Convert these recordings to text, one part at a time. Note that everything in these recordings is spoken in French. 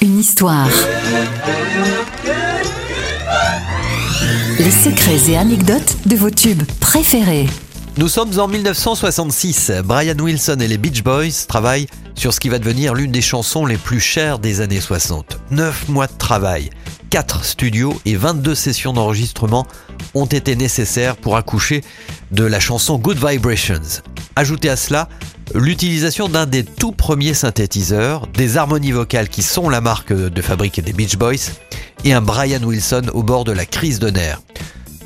une histoire. Les secrets et anecdotes de vos tubes préférés. Nous sommes en 1966. Brian Wilson et les Beach Boys travaillent sur ce qui va devenir l'une des chansons les plus chères des années 60. 9 mois de travail, quatre studios et 22 sessions d'enregistrement ont été nécessaires pour accoucher de la chanson Good Vibrations. Ajoutez à cela l'utilisation d'un des tout premiers synthétiseurs, des harmonies vocales qui sont la marque de fabrique des Beach Boys, et un Brian Wilson au bord de la crise de nerfs.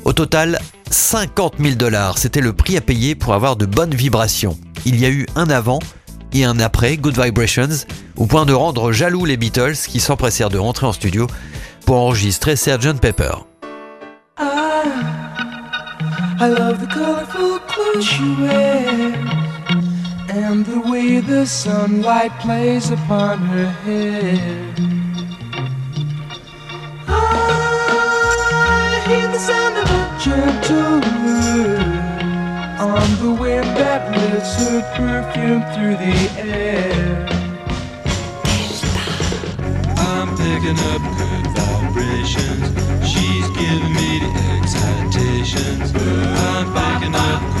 Au total, 50 000 dollars, c'était le prix à payer pour avoir de bonnes vibrations. Il y a eu un avant et un après, Good Vibrations, au point de rendre jaloux les Beatles qui s'empressèrent de rentrer en studio pour enregistrer Sgt. Pepper. Ah, and the way the sunlight plays upon her hair. I ah, hear the sound of a gentle word on the wind that lifts her perfume through the air. I'm picking up good vibrations. She's giving me the excitations. I'm picking up.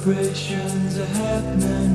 vibrations are happening.